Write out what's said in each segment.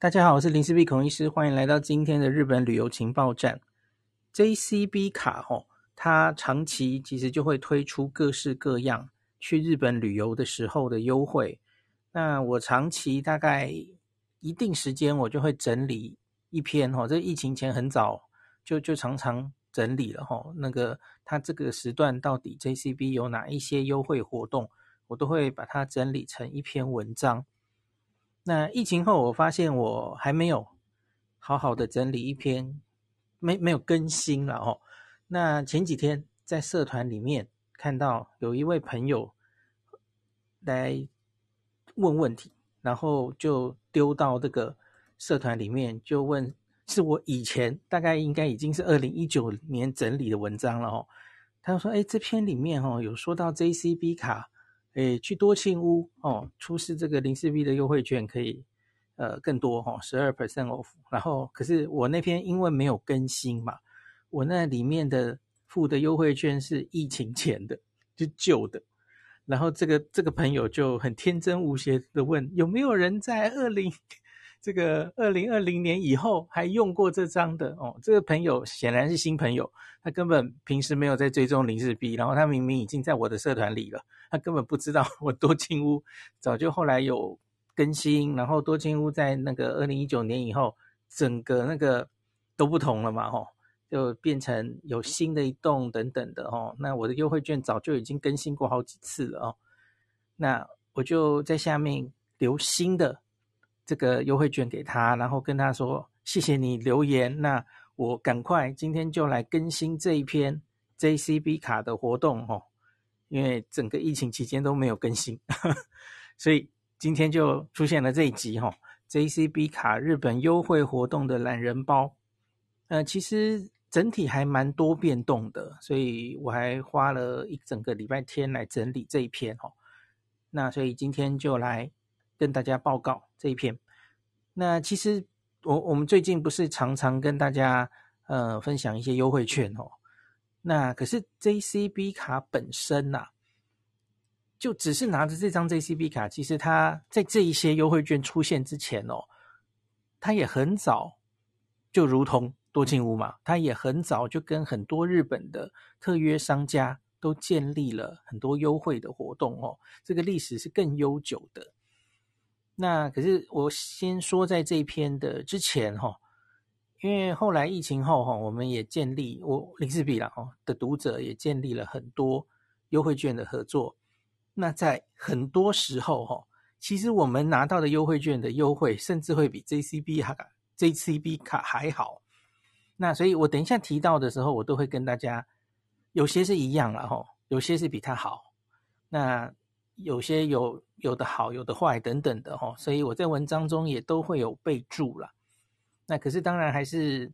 大家好，我是林氏璧孔医师，欢迎来到今天的日本旅游情报站。JCB 卡吼，它长期其实就会推出各式各样去日本旅游的时候的优惠。那我长期大概一定时间，我就会整理一篇吼，这疫情前很早就就常常整理了吼。那个它这个时段到底 JCB 有哪一些优惠活动，我都会把它整理成一篇文章。那疫情后，我发现我还没有好好的整理一篇，没没有更新了哦。那前几天在社团里面看到有一位朋友来问问题，然后就丢到这个社团里面，就问是我以前大概应该已经是二零一九年整理的文章了哦。他说：“哎，这篇里面哦有说到 JCB 卡。”诶，去多庆屋哦，出示这个零四 B 的优惠券可以，呃，更多哈，十二 percent off。然后，可是我那篇因为没有更新嘛，我那里面的付的优惠券是疫情前的，就旧的。然后这个这个朋友就很天真无邪的问，有没有人在二零？这个二零二零年以后还用过这张的哦，这个朋友显然是新朋友，他根本平时没有在追踪林氏璧，然后他明明已经在我的社团里了，他根本不知道我多金屋早就后来有更新，然后多金屋在那个二零一九年以后，整个那个都不同了嘛，吼，就变成有新的一栋等等的哦，那我的优惠券早就已经更新过好几次了哦，那我就在下面留新的。这个优惠券给他，然后跟他说谢谢你留言，那我赶快今天就来更新这一篇 JCB 卡的活动哦，因为整个疫情期间都没有更新，呵呵，所以今天就出现了这一集哈、哦、JCB 卡日本优惠活动的懒人包，呃，其实整体还蛮多变动的，所以我还花了一整个礼拜天来整理这一篇、哦，那所以今天就来。跟大家报告这一篇。那其实我我们最近不是常常跟大家呃分享一些优惠券哦。那可是 JCB 卡本身呐、啊，就只是拿着这张 JCB 卡，其实它在这一些优惠券出现之前哦，它也很早就如同多庆屋嘛，它也很早就跟很多日本的特约商家都建立了很多优惠的活动哦。这个历史是更悠久的。那可是我先说在这一篇的之前哈，因为后来疫情后哈，我们也建立我林氏比啦哦的读者也建立了很多优惠券的合作。那在很多时候哈，其实我们拿到的优惠券的优惠，甚至会比 JCB 卡 JCB 卡还好。那所以我等一下提到的时候，我都会跟大家有些是一样了哈，有些是比它好。那有些有有的好，有的坏等等的哈，所以我在文章中也都会有备注啦。那可是当然还是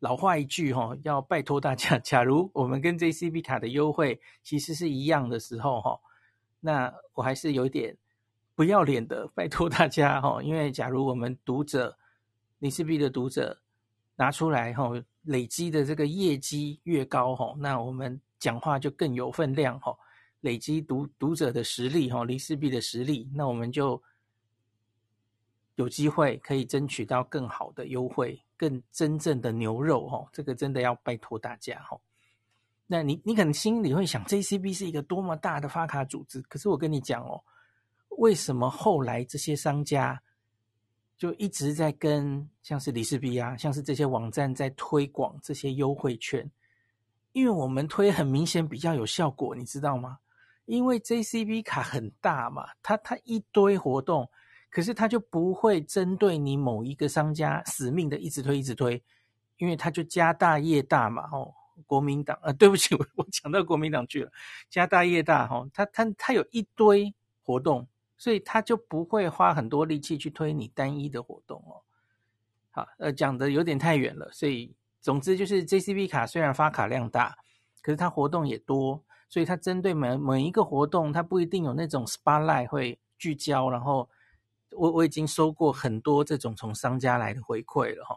老话一句哈，要拜托大家，假如我们跟 JCB 卡的优惠其实是一样的时候哈，那我还是有点不要脸的拜托大家哈，因为假如我们读者林氏璧的读者拿出来哈，累积的这个业绩越高哈，那我们讲话就更有分量哈。累积读读者的实力，哈，林氏璧的实力，那我们就有机会可以争取到更好的优惠，更真正的牛肉，哈，这个真的要拜托大家，哈。那你你可能心里会想，JCB 是一个多么大的发卡组织，可是我跟你讲哦，为什么后来这些商家就一直在跟像是李氏币啊，像是这些网站在推广这些优惠券？因为我们推很明显比较有效果，你知道吗？因为 JCB 卡很大嘛，它它一堆活动，可是它就不会针对你某一个商家死命的一直推一直推，因为它就家大业大嘛，哦，国民党啊、呃，对不起，我 我讲到国民党去了，家大业大哈，它它它有一堆活动，所以它就不会花很多力气去推你单一的活动哦。好，呃，讲的有点太远了，所以总之就是 JCB 卡虽然发卡量大，可是它活动也多。所以它针对每每一个活动，它不一定有那种 spotlight 会聚焦。然后我我已经收过很多这种从商家来的回馈了哈，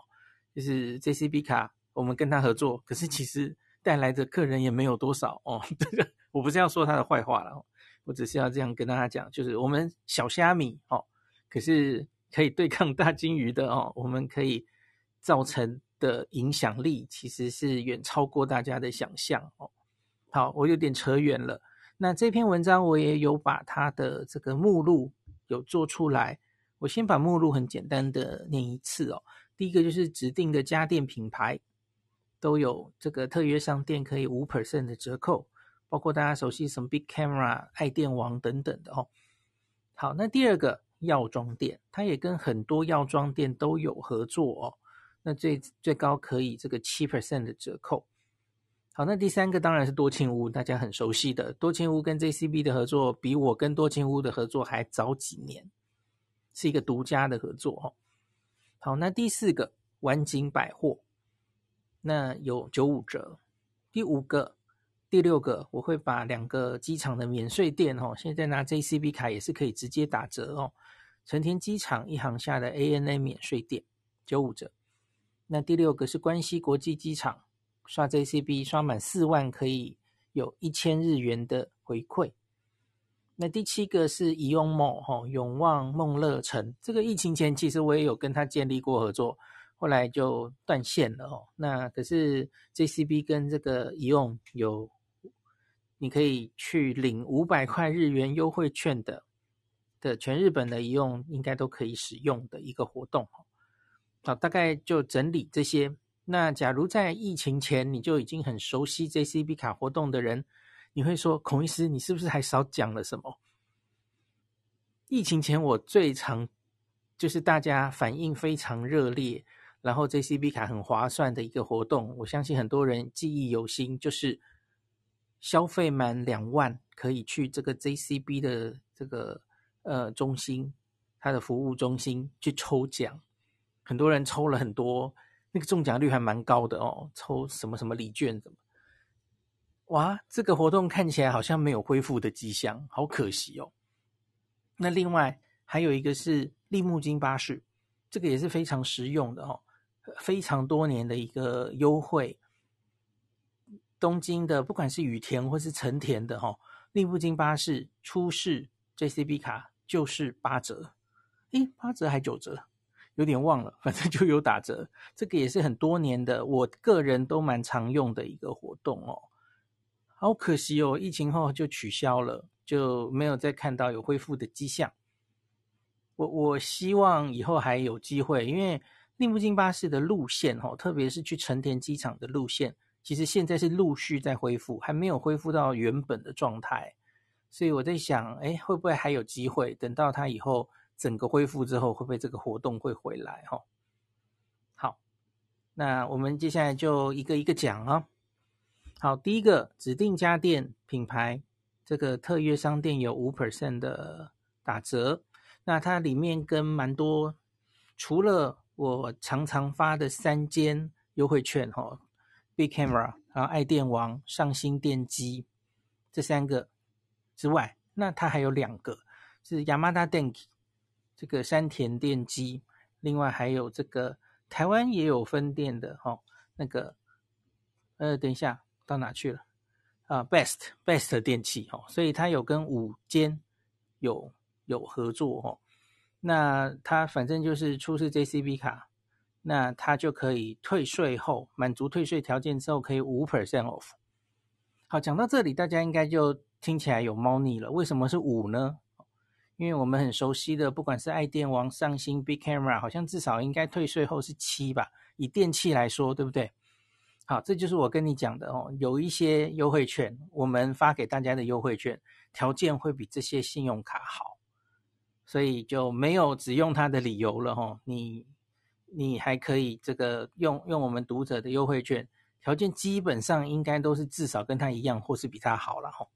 就是 JCB 卡我们跟他合作，可是其实带来的客人也没有多少哦。这个我不是要说他的坏话了，我只是要这样跟大家讲，就是我们小虾米哦，可是可以对抗大鲸鱼的哦，我们可以造成的影响力其实是远超过大家的想象哦。好，我有点扯远了。那这篇文章我也有把它的这个目录有做出来，我先把目录很简单的念一次哦。第一个就是指定的家电品牌都有这个特约商店可以五 percent 的折扣，包括大家熟悉什么 Big Camera、爱电王等等的哦。好，那第二个。药妆店，它也跟很多药妆店都有合作哦。那最最高可以这个七 percent 的折扣。好，那第三个当然是多庆屋，大家很熟悉的多庆屋跟 JCB 的合作，比我跟多庆屋的合作还早几年，是一个独家的合作哦。好，那第四个晚景百货，那有九五折。第五个。第六个，我会把两个机场的免税店哦，现在拿 JCB 卡也是可以直接打折哦。成田机场一航下的 ANA 免税店九五折。那第六个是关西国际机场，刷 JCB 刷满四万可以有一千日元的回馈。那第七个是宜永 Mall 哈，永旺梦乐城，这个疫情前其实我也有跟他建立过合作。后来就断线了哦。那可是 JCB 跟这个宜永有。你可以去领五百块日元优惠券的，的全日本的宜永应该都可以使用的一个活动。好，大概就整理这些。那假如在疫情前你就已经很熟悉 JCB 卡活动的人，你会说孔医师，你是不是还少讲了什么？疫情前我最常就是大家反应非常热烈，然后 JCB 卡很划算的一个活动，我相信很多人记忆犹新，就是。消费满两万可以去这个 JCB 的这个呃中心，它的服务中心去抽奖，很多人抽了很多，那个中奖率还蛮高的哦，抽什么什么礼券什么，哇，这个活动看起来好像没有恢复的迹象，好可惜哦。那另外还有一个是立木金巴士，这个也是非常实用的哦，非常多年的一个优惠。东京的不管是羽田或是成田的哈，立木金巴士出示 JCB 卡就是八折，诶，八折还九折，有点忘了，反正就有打折。这个也是很多年的，我个人都蛮常用的一个活动哦。好可惜哦，疫情后就取消了，就没有再看到有恢复的迹象。我我希望以后还有机会，因为立木金巴士的路线哦，特别是去成田机场的路线。其实现在是陆续在恢复，还没有恢复到原本的状态，所以我在想，哎，会不会还有机会？等到它以后整个恢复之后，会不会这个活动会回来？哈，好，那我们接下来就一个一个讲啊。好，第一个指定家电品牌，这个特约商店有五 percent 的打折，那它里面跟蛮多，除了我常常发的三间优惠券，哈。Big Camera，然后爱电王、上新电机这三个之外，那它还有两个是 Yamada Denki，这个山田电机，另外还有这个台湾也有分店的哈、哦，那个呃，等一下到哪去了啊？Best Best 电器、哦，所以它有跟五间有有合作、哦，那它反正就是出示 JCB 卡。那他就可以退税后满足退税条件之后，可以五 percent off。好，讲到这里，大家应该就听起来有猫腻了。为什么是五呢？因为我们很熟悉的，不管是爱电王、上新、Big Camera，好像至少应该退税后是七吧？以电器来说，对不对？好，这就是我跟你讲的哦。有一些优惠券，我们发给大家的优惠券条件会比这些信用卡好，所以就没有只用它的理由了哈。你。你还可以这个用用我们读者的优惠券，条件基本上应该都是至少跟它一样，或是比它好了吼。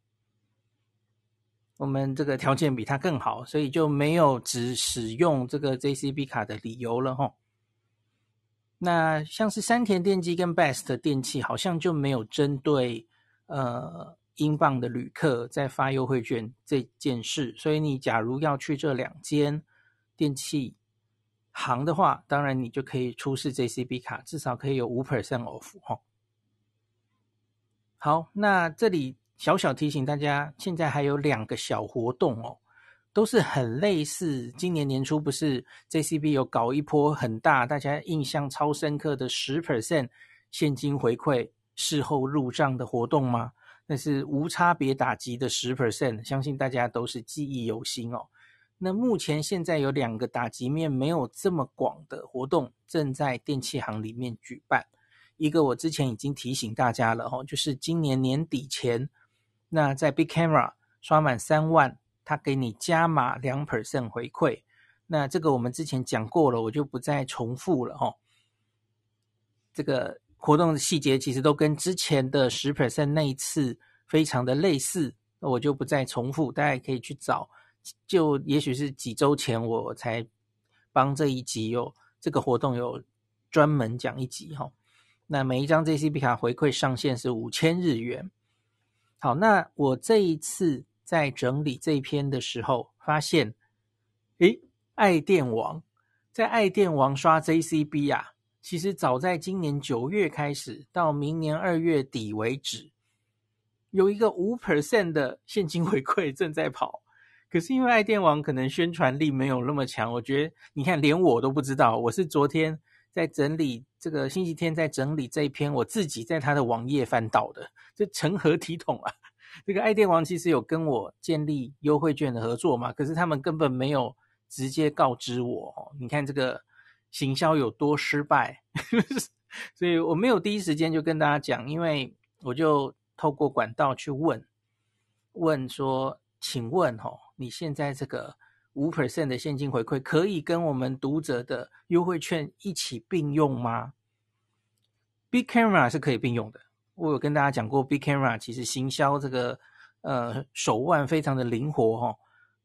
我们这个条件比他更好，所以就没有只使用这个 JCB 卡的理由了吼。那像是山田电机跟 Best 电器，好像就没有针对呃英镑的旅客在发优惠券这件事，所以你假如要去这两间电器。行的话，当然你就可以出示 JCB 卡，至少可以有五 percent off 哈。好，那这里小小提醒大家，现在还有两个小活动哦，都是很类似。今年年初不是 JCB 有搞一波很大，大家印象超深刻的十 percent 现金回馈事后入账的活动吗？那是无差别打击的十 percent，相信大家都是记忆犹新哦。那目前现在有两个打击面没有这么广的活动正在电器行里面举办。一个我之前已经提醒大家了哦，就是今年年底前，那在 Big Camera 刷满三万，他给你加码两 percent 回馈。那这个我们之前讲过了，我就不再重复了哦。这个。活动的细节其实都跟之前的十 percent 那一次非常的类似，我就不再重复，大家可以去找。就也许是几周前我才帮这一集有这个活动有专门讲一集哈。那每一张 JCB 卡回馈上限是五千日元。好，那我这一次在整理这一篇的时候，发现，诶，爱电王在爱电王刷 JCB 啊。其实早在今年九月开始，到明年二月底为止，有一个五 percent 的现金回馈正在跑。可是因为爱电王可能宣传力没有那么强，我觉得你看连我都不知道。我是昨天在整理这个星期天在整理这一篇，我自己在他的网页翻到的，这成何体统啊！这个爱电王其实有跟我建立优惠券的合作嘛，可是他们根本没有直接告知我。你看这个。行销有多失败，所以我没有第一时间就跟大家讲，因为我就透过管道去问，问说，请问吼，你现在这个五 percent 的现金回馈可以跟我们读者的优惠券一起并用吗？Big Camera 是可以并用的，我有跟大家讲过，Big Camera 其实行销这个呃手腕非常的灵活哈，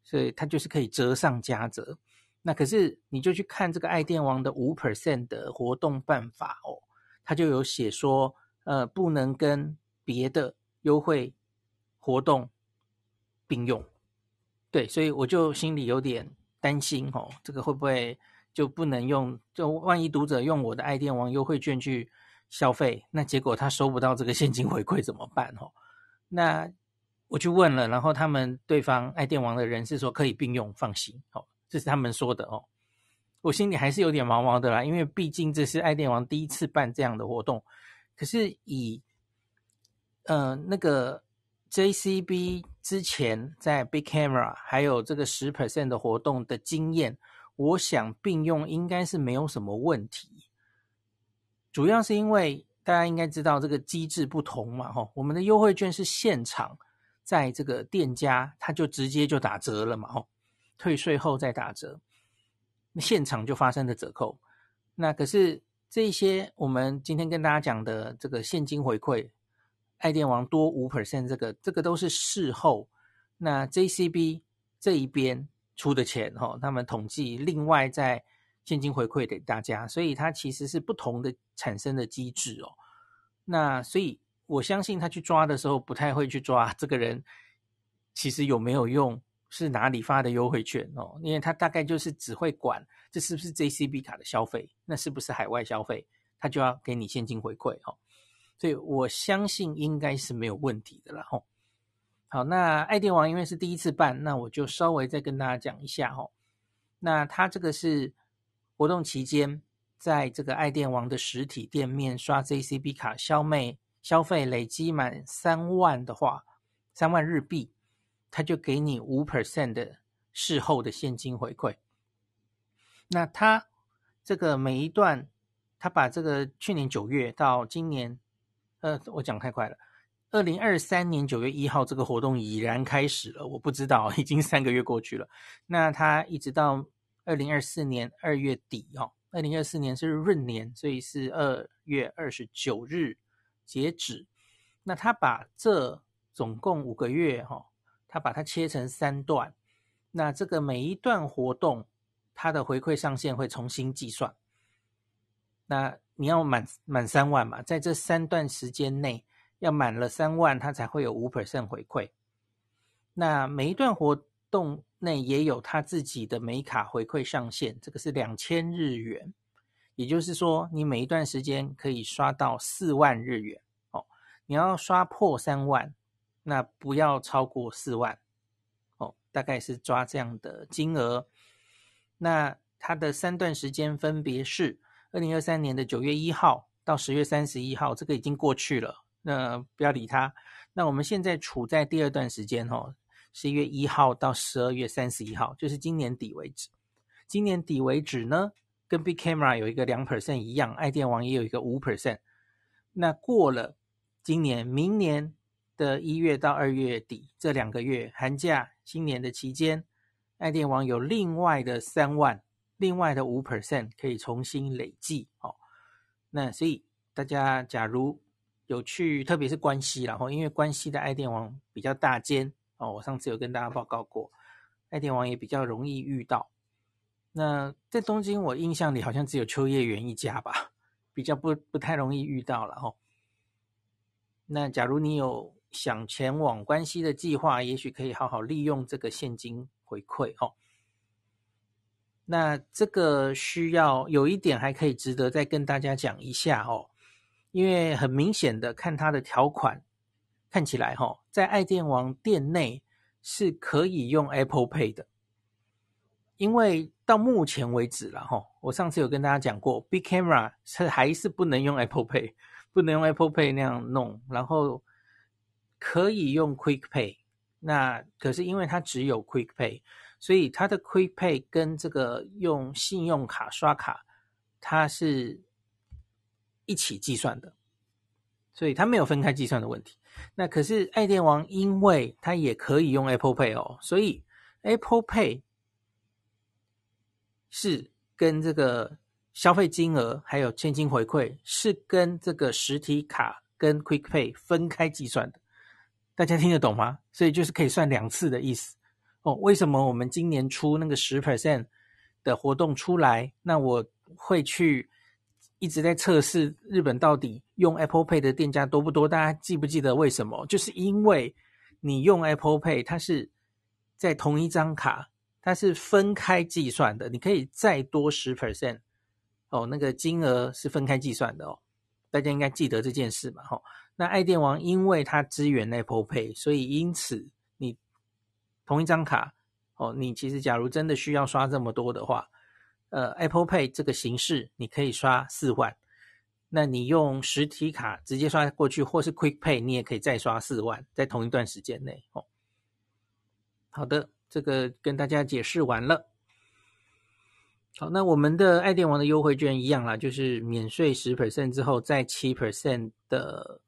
所以它就是可以折上加折。那可是你就去看这个爱电王的五 percent 的活动办法哦，它就有写说，呃，不能跟别的优惠活动并用，对，所以我就心里有点担心哦，这个会不会就不能用？就万一读者用我的爱电王优惠券去消费，那结果他收不到这个现金回馈怎么办？哦，那我去问了，然后他们对方爱电王的人是说可以并用，放心，哦。这是他们说的哦，我心里还是有点毛毛的啦，因为毕竟这是爱电王第一次办这样的活动。可是以呃那个 JCB 之前在 Big Camera 还有这个十 percent 的活动的经验，我想并用应该是没有什么问题。主要是因为大家应该知道这个机制不同嘛，吼，我们的优惠券是现场在这个店家他就直接就打折了嘛，吼。退税后再打折，现场就发生的折扣。那可是这些我们今天跟大家讲的这个现金回馈，爱电王多五 percent，这个这个都是事后。那 JCB 这一边出的钱哈，他们统计另外再现金回馈给大家，所以它其实是不同的产生的机制哦。那所以我相信他去抓的时候，不太会去抓这个人其实有没有用。是哪里发的优惠券哦？因为他大概就是只会管这是不是 JCB 卡的消费，那是不是海外消费，他就要给你现金回馈哦。所以我相信应该是没有问题的啦吼。好，那爱电王因为是第一次办，那我就稍微再跟大家讲一下吼。那他这个是活动期间，在这个爱电王的实体店面刷 JCB 卡消费消费累积满三万的话，三万日币。他就给你五 percent 的事后的现金回馈。那他这个每一段，他把这个去年九月到今年，呃，我讲太快了，二零二三年九月一号这个活动已然开始了。我不知道，已经三个月过去了。那他一直到二零二四年二月底哦，二零二四年是闰年，所以是二月二十九日截止。那他把这总共五个月哈、哦。他把它切成三段，那这个每一段活动，它的回馈上限会重新计算。那你要满满三万嘛，在这三段时间内要满了三万，它才会有五 percent 回馈。那每一段活动内也有他自己的每卡回馈上限，这个是两千日元，也就是说你每一段时间可以刷到四万日元哦。你要刷破三万。那不要超过四万，哦，大概是抓这样的金额。那它的三段时间分别是二零二三年的九月一号到十月三十一号，这个已经过去了，那不要理它。那我们现在处在第二段时间哦，十一月一号到十二月三十一号，就是今年底为止。今年底为止呢，跟 Big Camera 有一个两 percent 一样，爱电王也有一个五 percent。那过了今年、明年的一月到二月底这两个月，寒假、新年的期间，爱电王有另外的三万，另外的五 percent 可以重新累计哦。那所以大家假如有去，特别是关西，然后因为关西的爱电王比较大间哦，我上次有跟大家报告过，爱电王也比较容易遇到。那在东京，我印象里好像只有秋叶原一家吧，比较不不太容易遇到了哦。那假如你有想前往关西的计划，也许可以好好利用这个现金回馈哦。那这个需要有一点还可以值得再跟大家讲一下哦，因为很明显的看它的条款，看起来哈，在爱电王店内是可以用 Apple Pay 的。因为到目前为止了哈，我上次有跟大家讲过，Big Camera 是还是不能用 Apple Pay，不能用 Apple Pay 那样弄，然后可以用 Quick Pay。那可是因为它只有 Quick Pay，所以它的 Quick Pay 跟这个用信用卡刷卡，它是一起计算的，所以它没有分开计算的问题。那可是爱电王，因为它也可以用 Apple Pay 哦，所以 Apple Pay。是跟这个消费金额还有现金回馈是跟这个实体卡跟 Quick Pay 分开计算的，大家听得懂吗？所以就是可以算两次的意思哦。为什么我们今年出那个十 percent 的活动出来？那我会去一直在测试日本到底用 Apple Pay 的店家多不多？大家记不记得为什么？就是因为你用 Apple Pay，它是在同一张卡。它是分开计算的，你可以再多十 percent 哦，那个金额是分开计算的哦，大家应该记得这件事嘛，哈、哦。那爱电王因为它支援 Apple Pay，所以因此同一张卡哦，你其实假如真的需要刷这么多的话，呃，Apple Pay 这个形式你可以刷四万，那你用实体卡直接刷过去，或是 Quick Pay 你也可以再刷四万，在同一段时间内哦。好的。这个跟大家解释完了。好，那我们的爱电王的优惠券一样啦，就是免税十 percent 之后再七 percent 的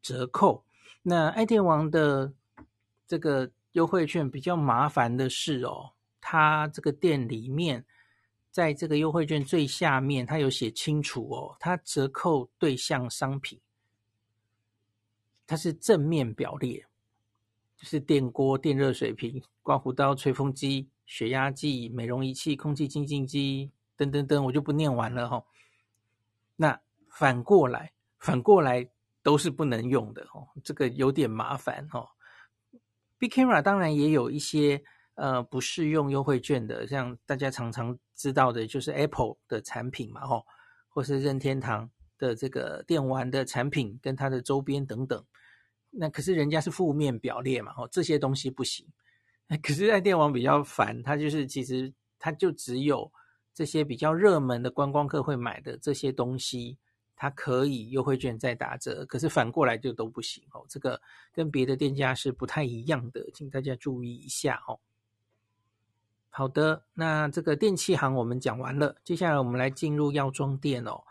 折扣。那爱电王的这个优惠券比较麻烦的是哦，它这个店里面在这个优惠券最下面，它有写清楚哦，它折扣对象商品，它是正面表列。就是电锅、电热水瓶、刮胡刀、吹风机、血压计、美容仪器、空气清净机等等等，我就不念完了哈。那反过来，反过来都是不能用的哦，这个有点麻烦哦。Big Camera 当然也有一些呃不适用优惠券的，像大家常常知道的，就是 Apple 的产品嘛，哈，或是任天堂的这个电玩的产品跟它的周边等等。那可是人家是负面表列嘛，哦，这些东西不行。可是爱电王比较烦，它就是其实它就只有这些比较热门的观光客会买的这些东西，它可以优惠券再打折。可是反过来就都不行哦，这个跟别的店家是不太一样的，请大家注意一下哦。好的，那这个电器行我们讲完了，接下来我们来进入药妆店哦。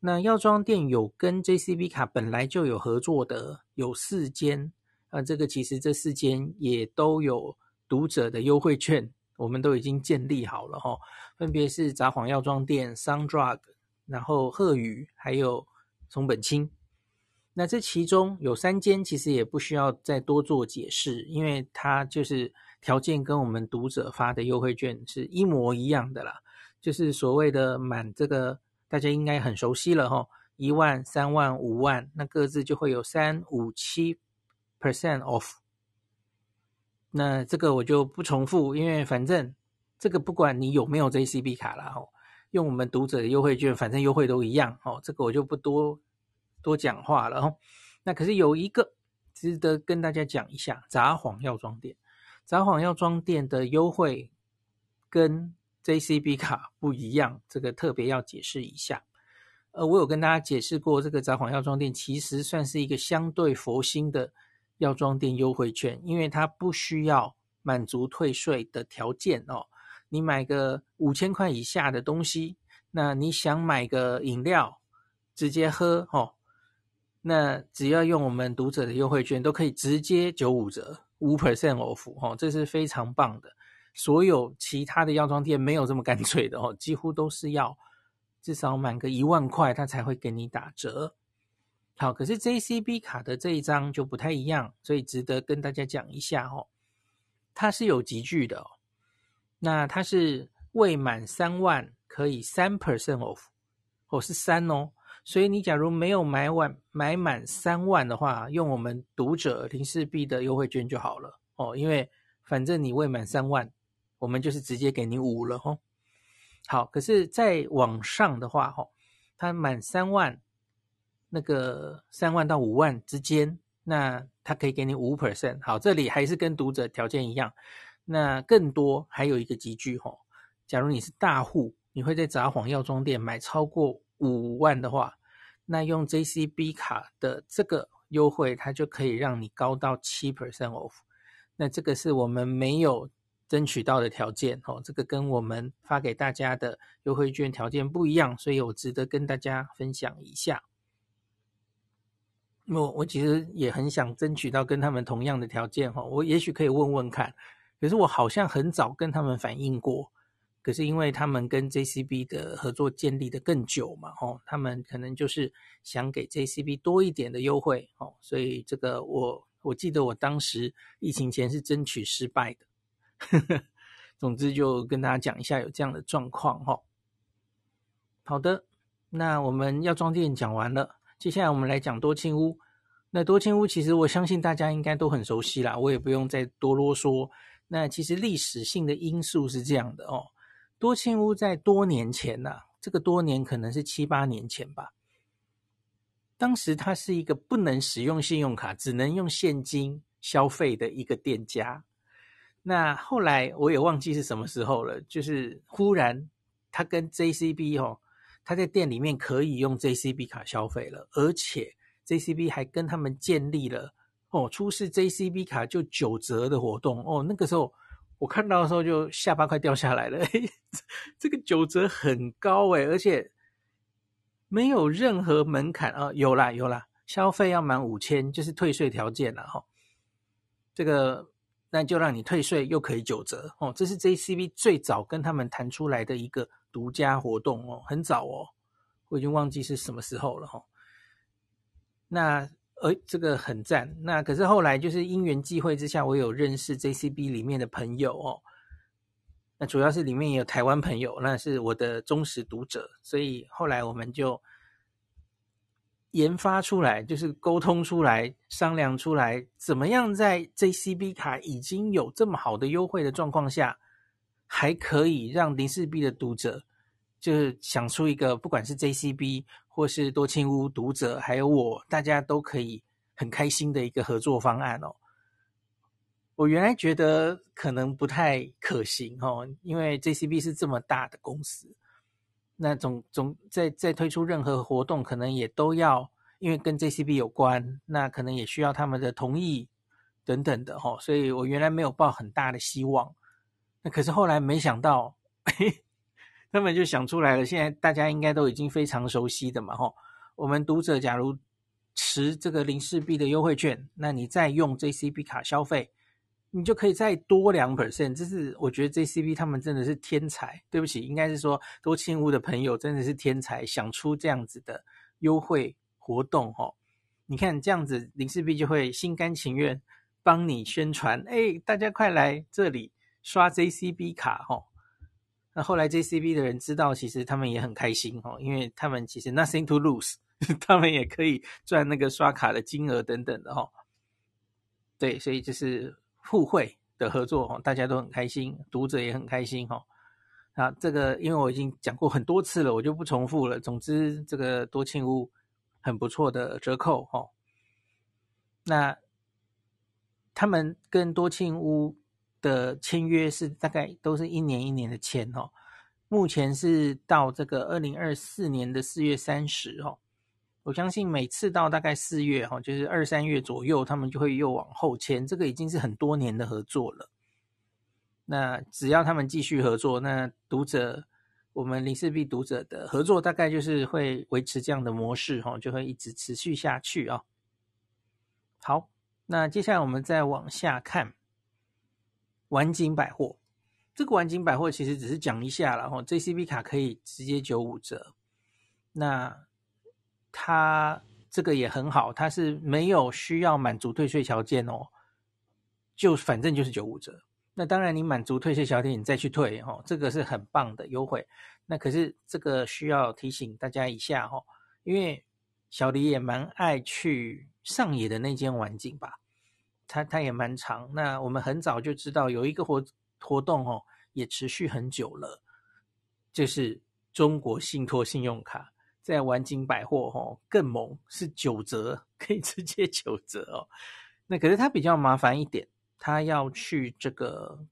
那药妆店有跟 JCB 卡本来就有合作的，有四间，啊，这个其实这四间也都有读者的优惠券，我们都已经建立好了哈，分别是札幌药妆店、Sundrug，然后鹤宇，还有松本清。那这其中有三间其实也不需要再多做解释，因为它就是条件跟我们读者发的优惠券是一模一样的啦，就是所谓的满这个。大家应该很熟悉了哈，一万、三万、五万，那各自就会有三、五、七 percent off。那这个我就不重复，因为反正这个不管你有没有 JCB 卡啦，哈，用我们读者的优惠券，反正优惠都一样哦。这个我就不多多讲话了哦。那可是有一个值得跟大家讲一下，札幌药妆店，札幌药妆店的优惠跟 JCB 卡不一样，这个特别要解释一下。呃，我有跟大家解释过，这个札幌药妆店其实算是一个相对佛心的药妆店优惠券，因为它不需要满足退税的条件哦。你买个五千块以下的东西，那你想买个饮料直接喝哦，那只要用我们读者的优惠券，都可以直接九五折，五 percent off 哦，这是非常棒的。所有其他的药妆店没有这么干脆的哦，几乎都是要。至少满个一万块，他才会给你打折。好，可是 JCB 卡的这一张就不太一样，所以值得跟大家讲一下哦。它是有级距的哦，那它是未满三万可以三 percent off，哦是三哦。所以你假如没有买完买满三万的话，用我们读者零四 B 的优惠券就好了哦，因为反正你未满三万，我们就是直接给你五了哦。好，可是再往上的话，哈，它满三万，那个三万到五万之间，那它可以给你五 percent。好，这里还是跟读者条件一样。那更多还有一个级距，哈，假如你是大户，你会在札幌药妆店买超过五万的话，那用 JCB 卡的这个优惠，它就可以让你高到七 percent off。那这个是我们没有。争取到的条件哦，这个跟我们发给大家的优惠券条件不一样，所以我值得跟大家分享一下。我我其实也很想争取到跟他们同样的条件哈，我也许可以问问看。可是我好像很早跟他们反映过，可是因为他们跟 JCB 的合作建立的更久嘛，哦，他们可能就是想给 JCB 多一点的优惠哦，所以这个我我记得我当时疫情前是争取失败的。总之，就跟大家讲一下有这样的状况哈。好的，那我们药妆店讲完了，接下来我们来讲多庆屋。那多庆屋其实我相信大家应该都很熟悉啦，我也不用再多啰嗦。那其实历史性的因素是这样的哦，多庆屋在多年前呐、啊，这个多年可能是七八年前吧。当时它是一个不能使用信用卡，只能用现金消费的一个店家。那后来我也忘记是什么时候了，就是忽然他跟 JCB 哦，他在店里面可以用 JCB 卡消费了，而且 JCB 还跟他们建立了哦，出示 JCB 卡就九折的活动哦。那个时候我看到的时候就下巴快掉下来了，嘿，这个九折很高诶，而且没有任何门槛啊，有啦有啦，消费要满五千就是退税条件了哈，这个。那就让你退税又可以九折哦，这是 JCB 最早跟他们谈出来的一个独家活动哦，很早哦，我已经忘记是什么时候了哈、哦。那呃，这个很赞。那可是后来就是因缘际会之下，我有认识 JCB 里面的朋友哦。那主要是里面也有台湾朋友，那是我的忠实读者，所以后来我们就。研发出来就是沟通出来，商量出来，怎么样在 JCB 卡已经有这么好的优惠的状况下，还可以让零四 B 的读者，就是想出一个，不管是 JCB 或是多庆屋读者，还有我，大家都可以很开心的一个合作方案哦。我原来觉得可能不太可行哦，因为 JCB 是这么大的公司。那总总在在推出任何活动，可能也都要因为跟 JCB 有关，那可能也需要他们的同意等等的哦，所以我原来没有抱很大的希望。那可是后来没想到，嘿，根本就想出来了。现在大家应该都已经非常熟悉的嘛哈，我们读者假如持这个零四 B 的优惠券，那你再用 JCB 卡消费。你就可以再多两 percent，这是我觉得 JCB 他们真的是天才。对不起，应该是说多庆屋的朋友真的是天才，想出这样子的优惠活动吼。你看这样子，零四 B 就会心甘情愿帮你宣传，哎，大家快来这里刷 JCB 卡吼。那后来 JCB 的人知道，其实他们也很开心哦，因为他们其实 nothing to lose，他们也可以赚那个刷卡的金额等等的哦。对，所以就是。互惠的合作哈，大家都很开心，读者也很开心哈。啊，这个因为我已经讲过很多次了，我就不重复了。总之，这个多庆屋很不错的折扣哈。那他们跟多庆屋的签约是大概都是一年一年的签哦。目前是到这个二零二四年的四月三十哦。我相信每次到大概四月哈，就是二三月左右，他们就会又往后签。这个已经是很多年的合作了。那只要他们继续合作，那读者我们林氏璧读者的合作大概就是会维持这样的模式哈，就会一直持续下去啊。好，那接下来我们再往下看，晚景百货。这个晚景百货其实只是讲一下了哈，JCB 卡可以直接九五折。那它这个也很好，它是没有需要满足退税条件哦，就反正就是九五折。那当然你满足退税条件，你再去退哦，这个是很棒的优惠。那可是这个需要提醒大家一下哦，因为小李也蛮爱去上野的那间晚景吧，它它也蛮长。那我们很早就知道有一个活活动哦，也持续很久了，就是中国信托信用卡。在晚景百货吼更猛，是九折，可以直接九折哦。那可是它比较麻烦一点，它要去这个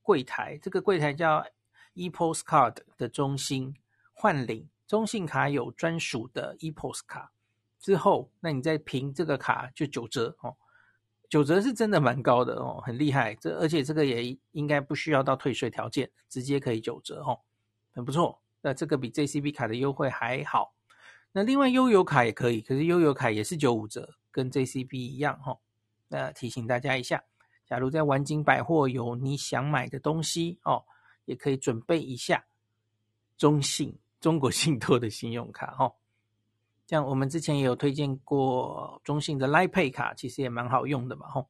柜台，这个柜台叫 ePOS Card 的中心换领中信卡有专属的 ePOS 卡之后，那你再凭这个卡就九折哦。九折是真的蛮高的哦，很厉害。这而且这个也应该不需要到退税条件，直接可以九折哦，很不错。那这个比 JCB 卡的优惠还好。那另外悠游卡也可以，可是悠游卡也是九五折，跟 JCB 一样哈。那提醒大家一下，假如在晚景百货有你想买的东西哦，也可以准备一下中信中国信托的信用卡哈。像我们之前也有推荐过中信的 Line Pay 卡，其实也蛮好用的嘛吼。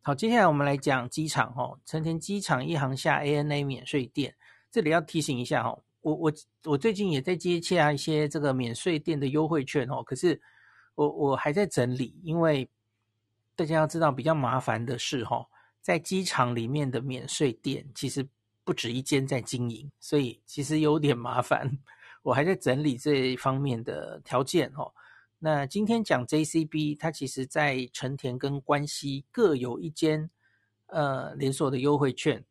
好，接下来我们来讲机场哈，成田机场一航下 ANA 免税店。这里要提醒一下哈，我我我最近也在接洽一些这个免税店的优惠券哦，可是我我还在整理，因为大家要知道比较麻烦的是哈，在机场里面的免税店其实不止一间在经营，所以其实有点麻烦，我还在整理这一方面的条件哦。那今天讲 JCB，它其实在成田跟关西各有一间呃连锁的优惠券。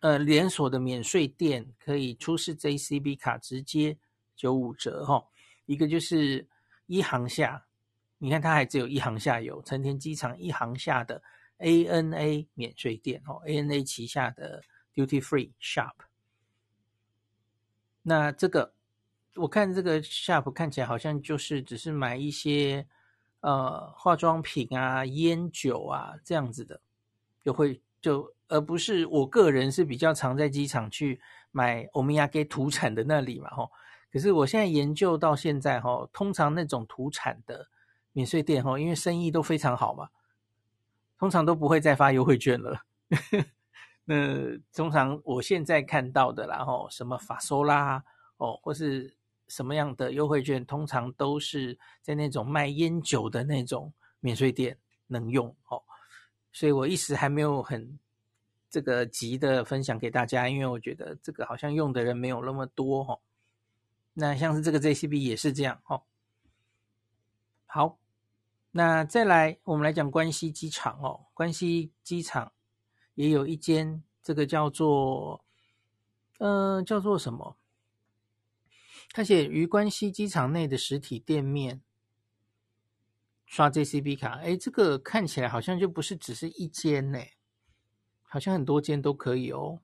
呃，连锁的免税店可以出示 JCB 卡，直接九五折哈。一个就是一航下，你看它还只有一航下有成田机场一航下的 ANA 免税店哦，ANA 旗下的 Duty Free Shop。那这个我看这个 Shop 看起来好像就是只是买一些呃化妆品啊、烟酒啊这样子的，就会就。而不是我个人是比较常在机场去买欧米亚给土产的那里嘛，吼。可是我现在研究到现在，吼，通常那种土产的免税店，吼，因为生意都非常好嘛，通常都不会再发优惠券了。那通常我现在看到的，然后什么法收拉哦，或是什么样的优惠券，通常都是在那种卖烟酒的那种免税店能用，哦。所以我一时还没有很。这个急的分享给大家，因为我觉得这个好像用的人没有那么多哈。那像是这个 JCB 也是这样哦。好，那再来我们来讲关西机场哦。关西机场也有一间，这个叫做呃叫做什么？他写于关西机场内的实体店面刷 JCB 卡，哎，这个看起来好像就不是只是一间呢。好像很多间都可以哦，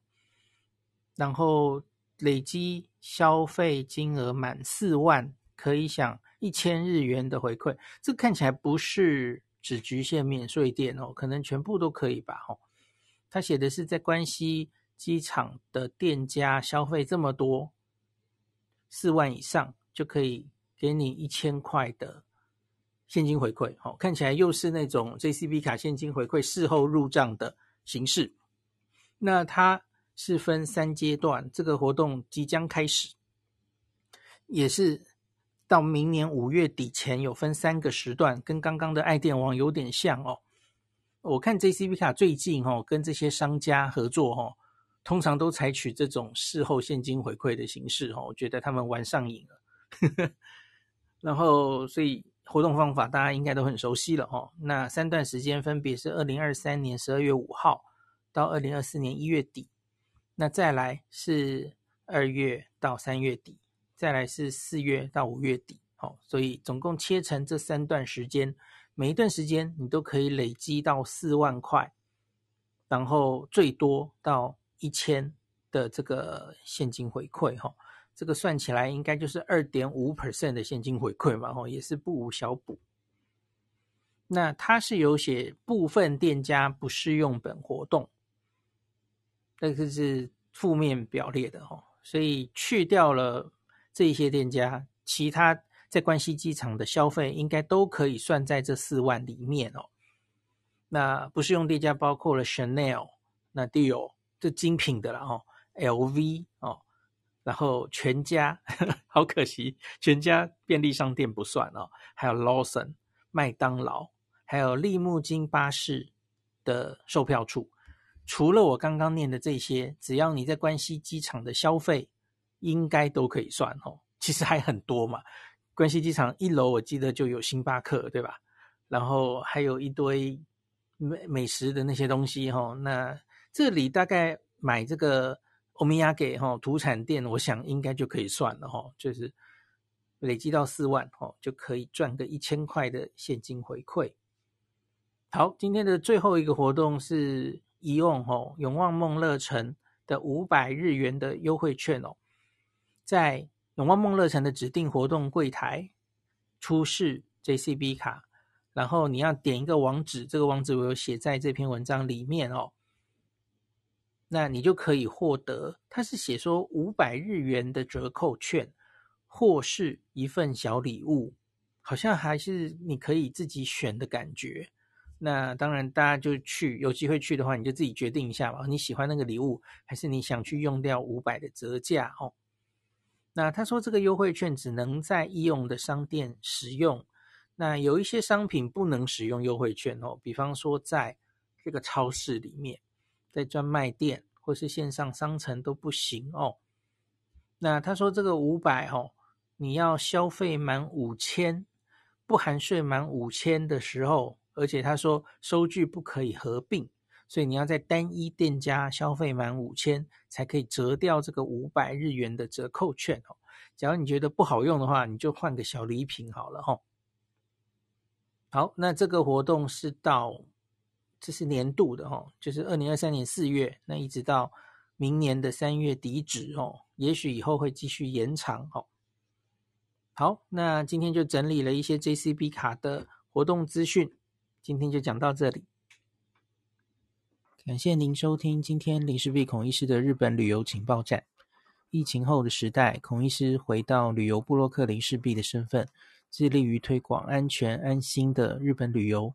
然后累积消费金额满四万，可以享一千日元的回馈。这看起来不是只局限免税店哦，可能全部都可以吧？哦，他写的是在关西机场的店家消费这么多，四万以上就可以给你一千块的现金回馈。哦，看起来又是那种 JCB 卡现金回馈事后入账的形式，那它是分三阶段，这个活动即将开始，也是到明年五月底前有分三个时段，跟刚刚的爱电王有点像哦。我看 JCB 卡最近哦跟这些商家合作哦，通常都采取这种事后现金回馈的形式哦，我觉得他们玩上瘾了。然后所以活动方法大家应该都很熟悉了哦。那三段时间分别是二零二三年十二月五号到二零二四年一月底，那再来是二月到三月底，再来是四月到五月底。好，所以总共切成这三段时间，每一段时间你都可以累积到四万块，然后最多到一千的这个现金回馈哈。这个算起来应该就是二点五 percent 的现金回馈嘛，吼，也是不无小补。那它是有写部分店家不适用本活动，这个是负面表列的吼，所以去掉了这些店家，其他在关西机场的消费应该都可以算在这四万里面哦。那不适用店家包括了 Chanel、那 Dior 这精品的了哦，LV 哦。然后全家，好可惜，全家便利商店不算哦。还有 Lawson、麦当劳，还有利木津巴士的售票处。除了我刚刚念的这些，只要你在关西机场的消费，应该都可以算哦。其实还很多嘛。关西机场一楼我记得就有星巴克，对吧？然后还有一堆美美食的那些东西哈、哦。那这里大概买这个。欧米亚给哈土产店，我想应该就可以算了哈，就是累积到四万哈，就可以赚个一千块的现金回馈。好，今天的最后一个活动是宜翁哈永旺梦乐城的五百日元的优惠券哦，在永旺梦乐城的指定活动柜台出示 JCB 卡，然后你要点一个网址，这个网址我有写在这篇文章里面哦。那你就可以获得，他是写说五百日元的折扣券，或是一份小礼物，好像还是你可以自己选的感觉。那当然，大家就去，有机会去的话，你就自己决定一下吧。你喜欢那个礼物，还是你想去用掉五百的折价哦？那他说这个优惠券只能在宜用的商店使用，那有一些商品不能使用优惠券哦，比方说在这个超市里面。在专卖店或是线上商城都不行哦。那他说这个五百哦，你要消费满五千，不含税满五千的时候，而且他说收据不可以合并，所以你要在单一店家消费满五千才可以折掉这个五百日元的折扣券哦。假如你觉得不好用的话，你就换个小礼品好了哦。好，那这个活动是到。这是年度的哦，就是二零二三年四月，那一直到明年的三月底止哦，也许以后会继续延长哦。好，那今天就整理了一些 JCB 卡的活动资讯，今天就讲到这里。感谢您收听今天林氏璧孔医师的日本旅游情报站。疫情后的时代，孔医师回到旅游部落客林氏璧的身份，致力于推广安全安心的日本旅游。